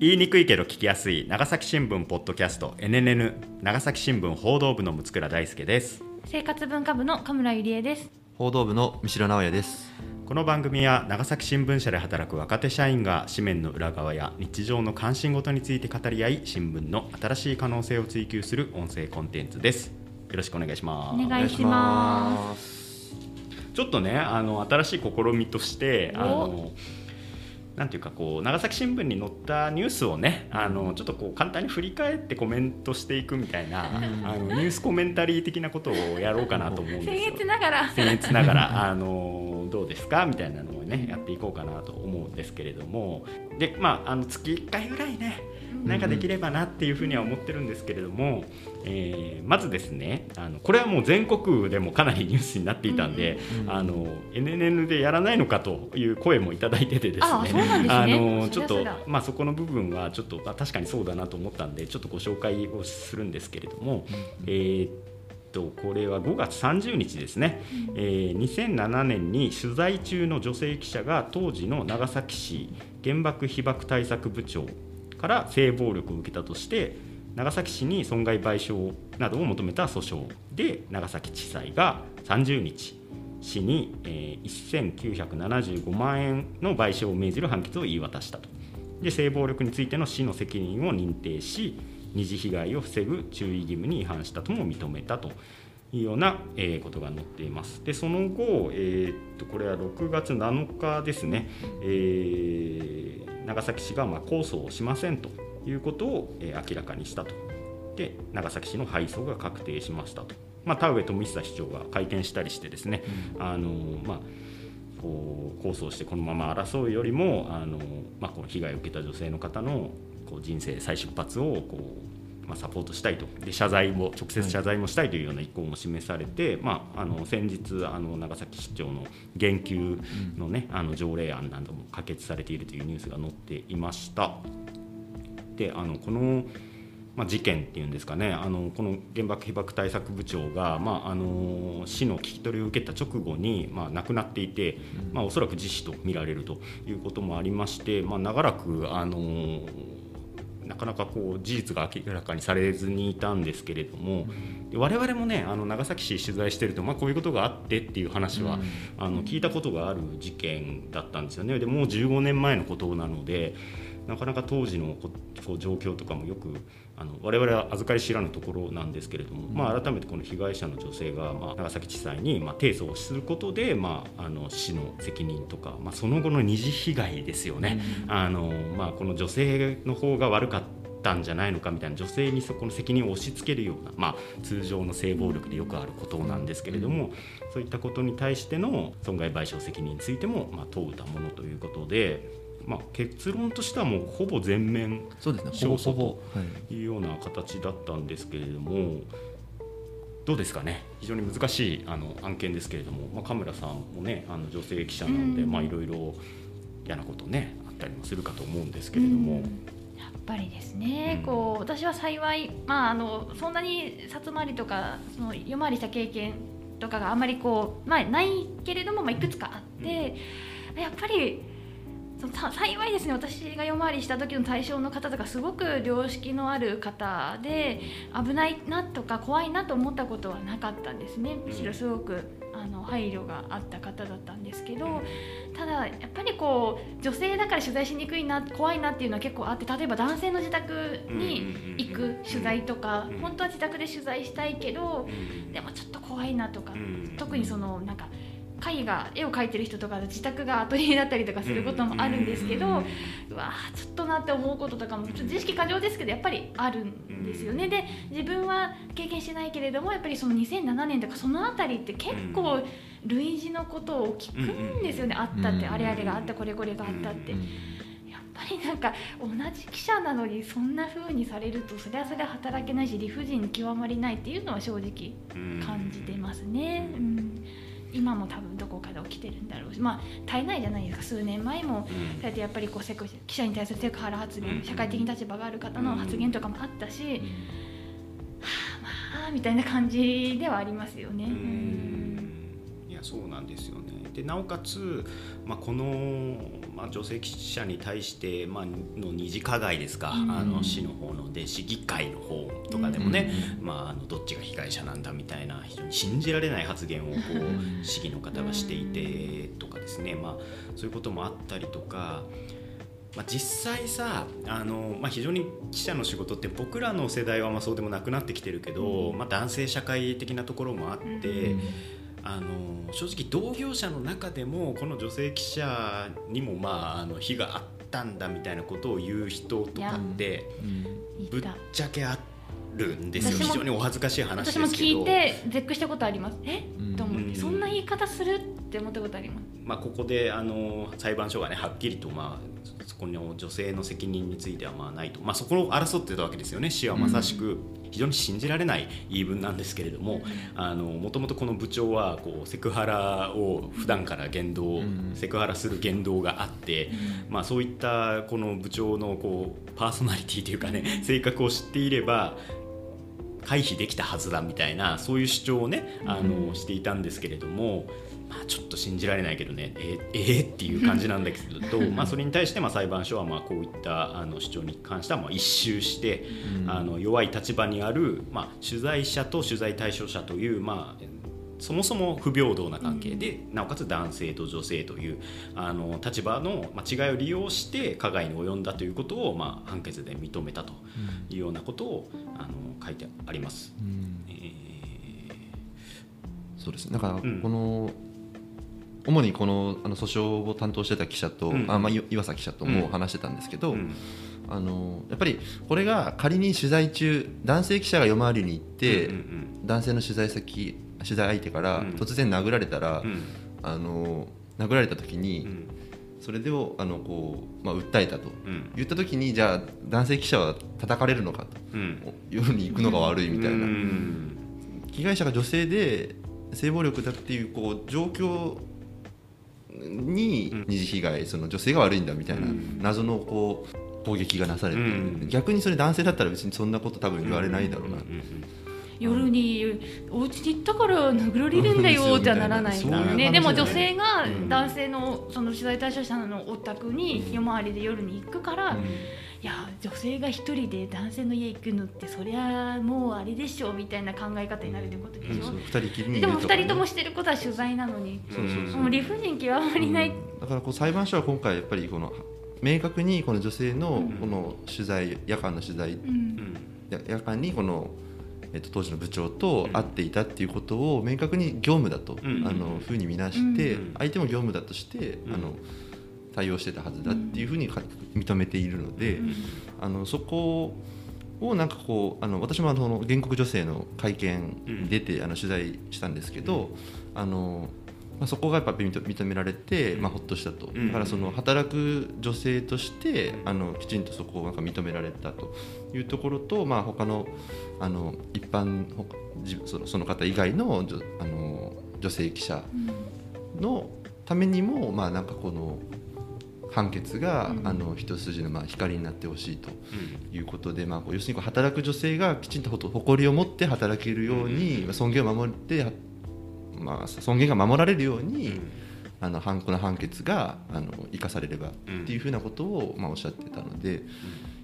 言いにくいけど聞きやすい長崎新聞ポッドキャスト NNN 長崎新聞報道部の六倉大輔です。生活文化部の神村ゆりえです。報道部の三城直也です。この番組は長崎新聞社で働く若手社員が紙面の裏側や日常の関心事について語り合い新聞の新しい可能性を追求する音声コンテンツです。よろしくお願いします。お願いします。ちょっとねあの新しい試みとしてあお。のなんていうかこう長崎新聞に載ったニュースをねあのちょっとこう簡単に振り返ってコメントしていくみたいな、あのニュースコメンタリー的なことをやろうかなと思うんです僭よ。越ながら。僭越ながらあのどうですか？みたいなのをねやっていこうかなと思うんですけれども。でまああの月1回ぐらいねなんかできればなっていうふうには思ってるんですけれども、えーまずですねあのこれはもう全国でもかなりニュースになっていたんで、あの NNN でやらないのかという声もいただいててですね。あのちょっとまあそこの部分はちょっとあ確かにそうだなと思ったんでちょっとご紹介をするんですけれども、えーっとこれは5月30日ですね、えー2007年に取材中の女性記者が当時の長崎市原爆被爆対策部長から性暴力を受けたとして長崎市に損害賠償などを求めた訴訟で長崎地裁が30日市に、えー1975万円の賠償を命じる判決を言い渡したと。で性暴力についての市の責任を認定し二次被害を防ぐ注意義務に違反したとも認めたというような、えーことが載っています。でその後、えーっとこれは6月7日ですね、えー長崎市がまあ控訴をしませんということを、えー明らかにしたと。で長崎市の敗訴が確定しましたと。まあ、田上富久市長が会見したりしてですね、あのまあこう控訴をしてこのまま争うよりもあの、まあ、この被害を受けた女性の方のこう人生再出発をこう、まあ、サポートしたいとで謝罪も直接謝罪もしたいというような意向も示されて、まあ、あの先日あの長崎市長の減給の,、ねあの条例案なども可決されているというニュースが載っていました。であのこのまあ、事件っていうんですかねあのこの原爆被爆対策部長が、まあ、あの市の聞き取りを受けた直後に、まあ、亡くなっていて、まあ、おそらく自死と見られるということもありまして、まあ、長らくあのなかなかこう事実が明らかにされずにいたんですけれども、で我々もねあの長崎市取材してると、まあ、こういうことがあってっていう話は、あの聞いたことがある事件だったんですよね。でもう15年前のことなのでなかなか当時のここう状況とかもよくあの我々は預かり知らぬところなんですけれども、まあ、改めてこの被害者の女性が、まあ、長崎地裁に、まあ、提訴をすることで、まあ、あの市の責任とか、まあ、その後の二次被害ですよね、あのまあ、この女性の方が悪かったんじゃないのかみたいな女性にそこの責任を押し付けるような、まあ、通常の性暴力でよくあることなんですけれども、そういったことに対しての損害賠償責任についても、まあ、問うたものということで、まあ、結論としてはもうほぼ全面そうですね。勝訴ほぼほぼ。とはい。いうような形だったんですけれどもどうですかね。非常に難しいあの案件ですけれども、まあ、神村さんもねあの女性記者なので、いろいろ嫌なことねあったりもするかと思うんですけれども。やっぱりですね、うん。こう私は幸い、まあ、あのそんなに札回りとかその夜回りした経験とかがあんまりこう、まあ、ないけれども、まあ、いくつかあって、やっぱり幸いですね私が夜回りした時の対象の方とかすごく良識のある方で危ないなとか怖いなと思ったことはなかったんですね。むしろすごくあの配慮があった方だったんですけどただやっぱりこう女性だから取材しにくいな怖いなっていうのは結構あって例えば男性の自宅に行く取材とかうん。本当は自宅で取材したいけどでもちょっと怖いなとかうん。特にそのなんか絵画絵を描いてる人とか自宅がアトリエだったりとかすることもあるんですけど、うわーちょっとなって思うこととかもちょっと自意識過剰ですけどやっぱりあるんですよね。で自分は経験してないけれどもやっぱりその2007年とかその辺りって結構類似のことを聞くんですよね、あったって、うんあれあれがあったこれこれがあったって。うんやっぱりなんか同じ記者なのにそんな風にされるとそれはそれは働けないし理不尽極まりないっていうのは正直感じてますね。うん今も多分どこかで起きてるんだろうしまあ絶えないじゃないですか数年前もそうやってやっぱりこうセク記者に対するセクハラ発言、うん。社会的に立場がある方の発言とかもあったし、はあまあみたいな感じではありますよね。ううんそうなんですよね。でなおかつ、まあ、この、まあ、女性記者に対して、まあの二次加害ですか、うん。あの市の方ので市議会の方とかでもね、まあ、あのどっちが被害者なんだみたいな非常に信じられない発言をこう市議の方がしていてとかですね、まあ、そういうこともあったりとか。まあ、実際さあの、まあ、非常に記者の仕事って僕らの世代はまあそうでもなくなってきてるけど、まあ、男性社会的なところもあって、あの正直同業者の中でもこの女性記者にもまああの非があったんだみたいなことを言う人とかってぶっちゃけあるんですよ。非常にお恥ずかしい話ですけど。私も聞いて絶句したことあります。え？うん。と思って、うんそんな言い方するって思ったことあります？まあ、ここであの裁判所がねはっきりと、まあ、そこの女性の責任についてはまあないと、まあ、そこを争ってたわけですよね。市はまさしく非常に信じられない言い分なんですけれどももともとこの部長はこうセクハラを普段から言動、うん。セクハラする言動があって、まあ、そういったこの部長のこうパーソナリティというかね性格を知っていれば回避できたはずだみたいなそういう主張をねあの、していたんですけれども、まあ、ちょっと信じられないけどね。えーえーっていう感じなんだけど まあそれに対してまあ裁判所はまあこういったあの主張に関してはまあ一周して、あの弱い立場にある、まあ、取材者と取材対象者という、まあ、そもそも不平等な関係で、なおかつ男性と女性というあの立場の、まあ、違いを利用して加害に及んだということを、まあ、判決で認めたというようなことをあの書いてあります。うん。えそうです。ねだからうん。この、主にこのあの訴訟を担当してた記者と、うん。あまあ、い岩佐記者とも話してたんですけど、ーうん。あのやっぱりこれが仮に取材中男性記者が夜回りに行って、うんうん男性の取材先取材相手からうん。突然殴られたら、うん。あの殴られた時に、うん。それでをあのこう、まあ、訴えたと。うん。言った時にじゃあ男性記者は叩かれるのかと。うん。夜に行くのが悪いみたいな、うん。被害者が女性で性暴力だっていうこう状況にうん二次被害その女性が悪いんだみたいなうん。謎のこう攻撃がなされて、うん。逆にそれ男性だったら別にそんなこと多分言われないだろうな、んんん夜にお家に行ったから殴られるんだよじゃならないそういう話ね、ねでも女性がうん。男性のその取材対象者のお宅に夜回りで夜に行くから、いや女性が一人で男性の家行くのってそりゃもうあれでしょみたいな考え方になるってことでしょ、そう二人きりにいでもるとかね。二人ともしてることは取材なのに、もう理不尽極まりない、うん。だからこう裁判所は今回やっぱりこの明確にこの女性のこの取材夜間の取材うん。うんや夜間にこの、えっと、当時の部長と会っていたっていうことを明確に業務だと、うん。あのふうに見なして、うん。相手も業務だとして、うん。あの対応してたはずだっていうふうにか認めているので、うん。あのそこをなんかこうあの私もあの原告女性の会見に出て、あの取材したんですけど、あのまあ、そこがやっぱ認認められて、まあ、ほっとしたと、うん。だからその働く女性としてあのきちんとそこをなんか認められたというところと、まあ、他のあの一般ほじそのその方以外の女あの女性記者のためにも、まあ、なんかこの判決が、うん。あの一筋のまあ光になってほしいとうん。いうことで、まあ、こう要するにこう働く女性がきちんとほと誇りを持って働けるように、尊厳を守って、はまあ、尊厳が守られるように、うん。あの判この判決があの生かされればうん。っていうふうなことを、まあ、おっしゃってたので、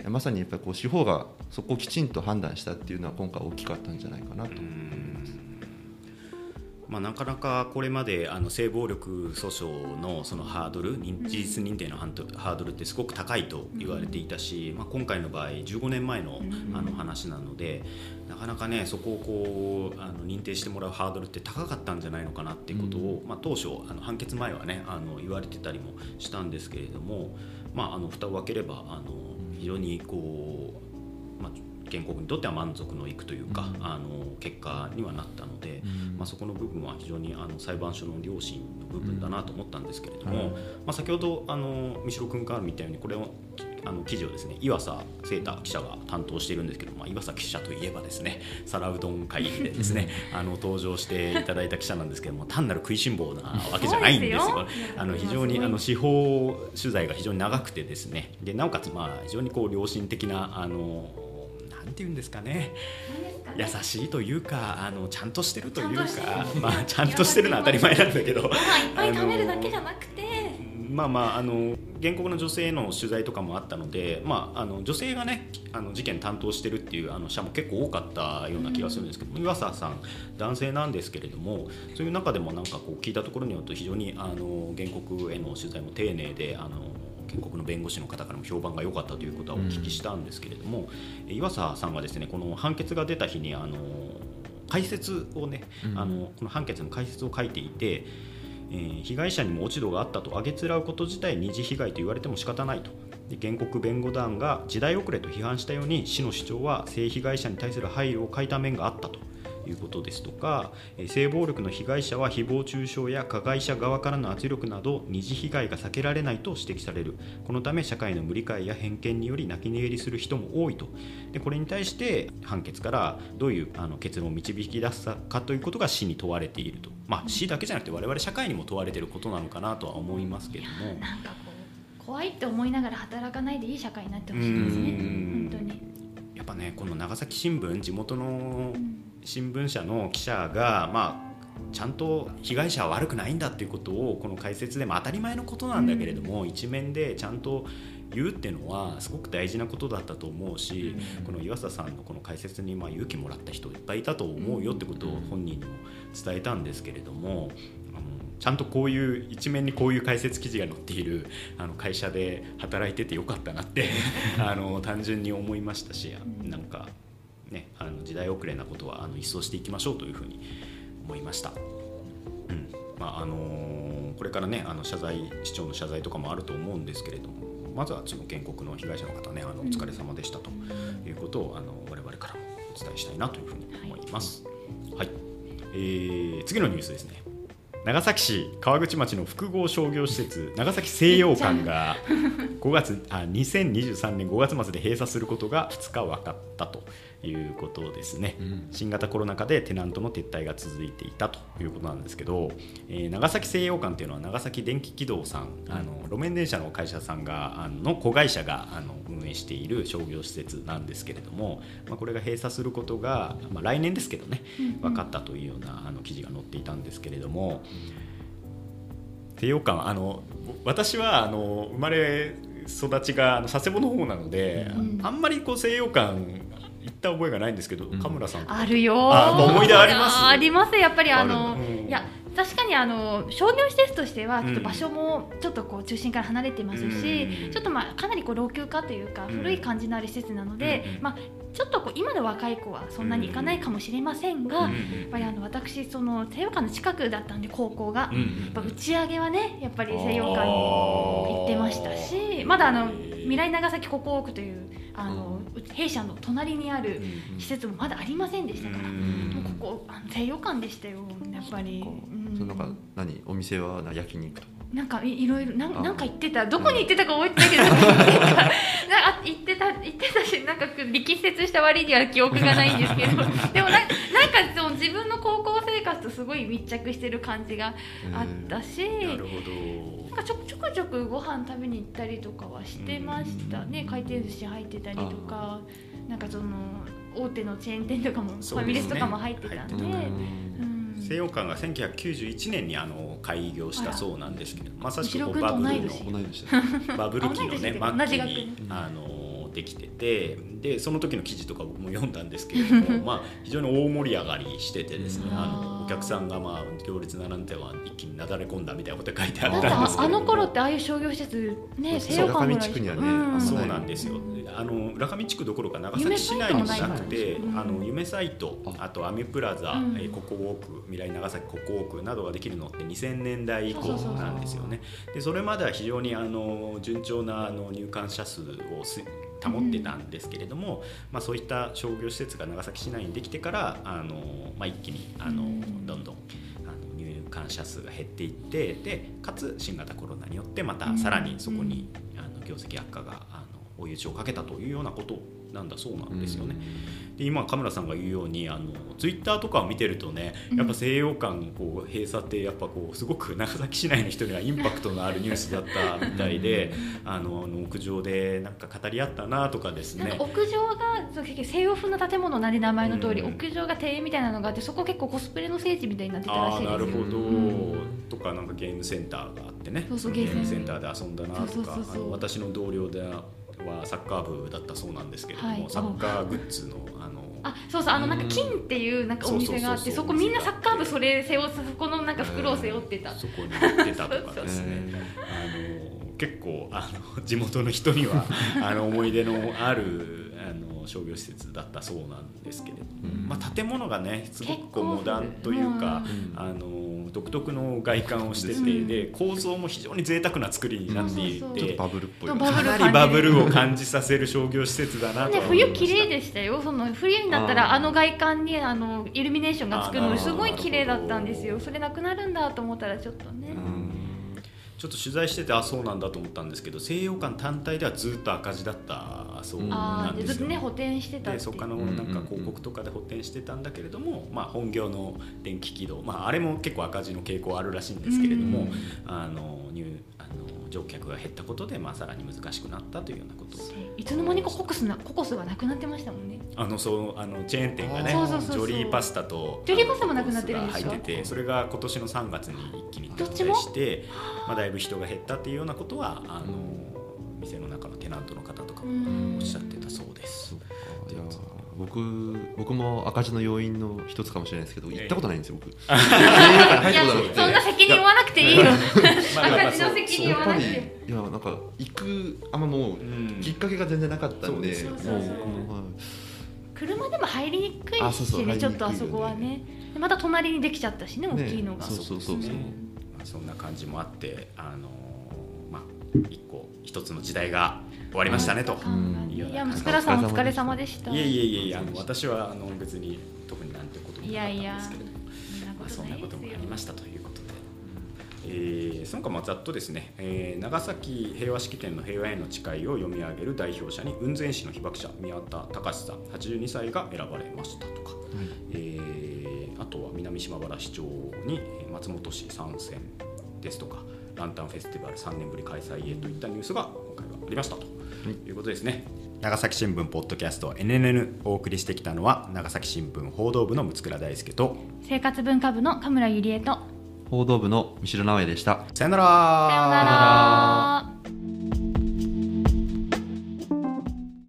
いやまさにやっぱりこう司法がそこをきちんと判断したっていうのは今回大きかったんじゃないかなと思います。まあ、なかなかこれまであの性暴力訴訟のそのハードル認事実認定のハードルってすごく高いと言われていたし、まあ、今回の場合15年前のうん。あの話なのでなかなかねそこをこうあの認定してもらうハードルって高かったんじゃないのかなっていうことを、まあ、当初あの判決前はねあの言われてたりもしたんですけれども、まあ、あの蓋を開ければあの非常にこう、まあ、原告にとっては満足のいくというか、うん。あの結果にはなったので。まあ、そこの部分は非常にあの裁判所の良心の部分だなと思ったんですけれども、うんまあ、先ほどあの三代君から見たようにこれをあの記事をですね岩佐聖太記者が担当しているんですけど、まあ、岩佐記者といえばですね皿うどん会議でですねあの登場していただいた記者なんですけども単なる食いしん坊なわけじゃないんですよ。そうですよあの非常にあの司法取材が非常に長くてですね。でなおかつまあ非常にこう良心的なあのなんていうんですかね。優しいというかあのちゃんとしてるというかまあちゃんとしてるのは当たり前なんだけど。いっぱい食べるだけじゃなくて。まあまああの原告の女性の取材とかもあったので、まあ、あの女性がねあの事件担当してるっていうあの社も結構多かったような気がするんですけど、岩佐さん男性なんですけれどもそういう中でもなんかこう聞いたところによると非常にあの原告への取材も丁寧であの原告の弁護士の方からも評判が良かったということはお聞きしたんですけれども、岩佐さんがですねこの判決が出た日にあの解説をね、うん。あのこの判決の解説を書いていて、えー被害者にも落ち度があったと挙げつらうこと自体二次被害と言われても仕方ないと。で原告弁護団が時代遅れと批判したように市の主張は性被害者に対する配慮を欠いた面があったということですとかえー性暴力の被害者は誹謗中傷や加害者側からの圧力など二次被害が避けられないと指摘される。このため社会の無理解や偏見により泣き寝入りする人も多いと。でこれに対して判決からどういうあの結論を導き出すかということが市に問われていると、まあ、市だけじゃなくて我々社会にも問われていることなのかなとは思いますけれども。なんかこう怖いって思いながら働かないでいい社会になってほしいですね。うん。本当に、やっぱねこの長崎新聞地元のうん新聞社の記者がまあちゃんと被害者は悪くないんだっていうことをこの解説でも当たり前のことなんだけれども、一面でちゃんと言うっていうのはすごく大事なことだったと思うし、この岩佐さんのこの解説にまあ勇気もらった人いっぱいいたと思うよってことを本人にも伝えたんですけれども。あのちゃんとこういう一面にこういう解説記事が載っているあの会社で働いててよかったなって あの単純に思いましたしなんかね、あの時代遅れなことはあの一掃していきましょうというふうに思いました。うんまああのーこれからねあの謝罪市長の謝罪とかもあると思うんですけれどもまずはその原告の被害者の方ねあのお疲れ様でしたということをあの我々からもお伝えしたいなというふうに思います。はい、えー次のニュースですね。長崎市川口町の複合商業施設長崎西洋館が 5月あ2023年5月末で閉鎖することが2日分かったということですね、うん。新型コロナ禍でテナントの撤退が続いていたということなんですけど、えー長崎西洋館っていうのは長崎電気軌道さん、あの路面電車の会社さんがあの子会社があの運営している商業施設なんですけれども、まあ、これが閉鎖することが、まあ、来年ですけどね分かったというようなあの記事が載っていたんですけれども。西洋館あの私はあの生まれ育ちが佐世保の方なので、うん。あんまりこう西洋館行った覚えがないんですけど、う村さんあるよ。あ思い出ありますあありますやっぱりああの。いや確かにあの商業施設としてはうん。ちょっと場所もちょっとこう中心から離れてますし、うん。ちょっとまあかなりこう老朽化というかうん。古い感じのある施設なので、うんまあちょっとこう今の若い子はそんなに行かないかもしれませんが、うんやっぱりあの私その西洋館の近くだったんで高校が、うん。やっぱ打ち上げはねやっぱり西洋館に行ってましたしまだあの未来長崎国王区というあの、弊社の隣にある施設もまだありませんでしたから、もうここ西洋館でしたよ。やっぱり。うん。そのなんか何？お店はな焼肉とか？なんかいいろいろなんあなんか言ってた。どこに行ってたか覚えてないけど。なん。か言ってたなんか言ってた言ってたしなんか力説した割には記憶がないんですけど。でもななんかその自分の高校生活とすごい密着してる感じがあったし、なるほなんかちょちょくちょくご飯食べに行ったりとかはしてましたね。回転寿司入ってたりとかなんかその大手のチェーン店とかも、ファミレスとかも入ってたんで。西洋館が1991年にあの開業したそうなんですけどまさしくバブルのバブル期のね末期に年。あのできててでその時の記事とか僕も読んだんですけれども まあ非常に大盛り上がりしててですねうん。あのお客さんがまあ行列並んでは一気になだれ込んだみたいなことが書いてあだったんですけああれども。の頃ってああいう商業施設ねそう西洋館ぐらい中上地区にはねん。あん。まそうなんですよ。あの浦上地区どころか長崎市内にもなくて、あの夢サイト、ああとアミュプラザ、うん。えーココウォーク、未来長崎ココウォークなどができるのって2000年代以降そうそうそう。なんですよね。でそれまでは非常にあの順調なあの入館者数をす保ってたんですけれども、まあそういった商業施設が長崎市内にできてからあのまあ一気にあのうん。どんどんあの入館者数が減っていってでかつ新型コロナによってまたさらにそこに、あの業績悪化があの追い打ちをかけたというようなことなんだそうなんですよね。で今カメラさんが言うようにあのツイッターとかを見てるとねやっぱ西洋館こう閉鎖ってやっぱこうすごく長崎市内の人にはインパクトのあるニュースだったみたいであのあの屋上でなんか語り合ったなとかですね。なんか屋上が西洋風な建物なんで名前の通り、うん。屋上が庭園みたいなのがあってそこ結構コスプレの聖地みたいになってたらしいです。よなるほど、うんとかなんかゲームセンターがあってね。そうそうゲームセンター。で遊んだなとか私の同僚ではサッカー部だったそうなんですけれども、はい。サッカーグッズのあのあそうそうあのなんか金っていうなんかお店があってそこみんなサッカー部それ背負ってそこのなんか袋を背負ってた。そこに行ってたとかですね。あの結構あの地元の人には あの思い出のあるあの商業施設だったそうなんですけれども、うん。まあ、建物がねすごくこうモダンというか、うんあの独特の外観をしてて、うん。で構造も非常に贅沢な作りになっていて、バブルっぽい。かなりバブルを感じさせる商業施設だなと思いました。冬綺麗でしたよ。その冬になったらあの外観にあのイルミネーションがつくのすごい綺麗だったんですよ。それなくなるんだと思ったらちょっとね、うん。ちょっと取材しててあそうなんだと思ったんですけど西洋館単体ではずっと赤字だったそうあなんですよ。ね補填してたでそこからのなんか広告とかで補填してたんだけれども、まあ、本業の電気軌道、まあ、あれも結構赤字の傾向あるらしいんですけれども、うんあの入あの乗客が減ったことで、まあ、さらに難しくなったというようなこと。をいつの間にかココスなココスがなくなってましたもんね。あのそうあのチェーン店がねジョリーパスタとジョリーパスタもなくなってるんですか入っててそれが今年の3月に一気に撤退してまあ、だいぶ人が減ったっていうようなことはあの店の中のテナントの方とかおっしゃってたそうです。いや僕僕も赤字の要因の一つかもしれないですけど行ったことないんですよ僕。いやことなくて。そんな責任負わなくていいよ。赤字 の責任負わなくやっぱりいてやなんか行くあんまもううんきっかけが全然なかったんで。そうですよもうそうそうそう。もうはい。車でも入りにくいあそうそうしねちょっとあそこはね。でまた隣にできちゃったしね大ねきいのが、そうそうそうそまあ、そんな感じもあってあのまあ一個一つの時代が終わりましたねと。ん。いやもう塚田さんお疲れ様でした。いえいえいえいえあの私はあの別に特になんてこともなかったんですけれども。まあ、そんなこともありましたということで、えーその他まあざっとですね、えー長崎平和式典の平和への誓いを読み上げる代表者に雲仙市の被爆者宮田隆さん82歳が選ばれましたとか、えーあとは南島原市長にえー松本市参戦ですとか。ランタンフェスティバル3年ぶり開催へといったニュースが今回はありましたとい。うことですね。長崎新聞ポッドキャスト NNN お送りしてきたのは長崎新聞報道部の六倉大輔と生活文化部の神村ゆりえと報道部の三代直江でした。さよなら。さようなら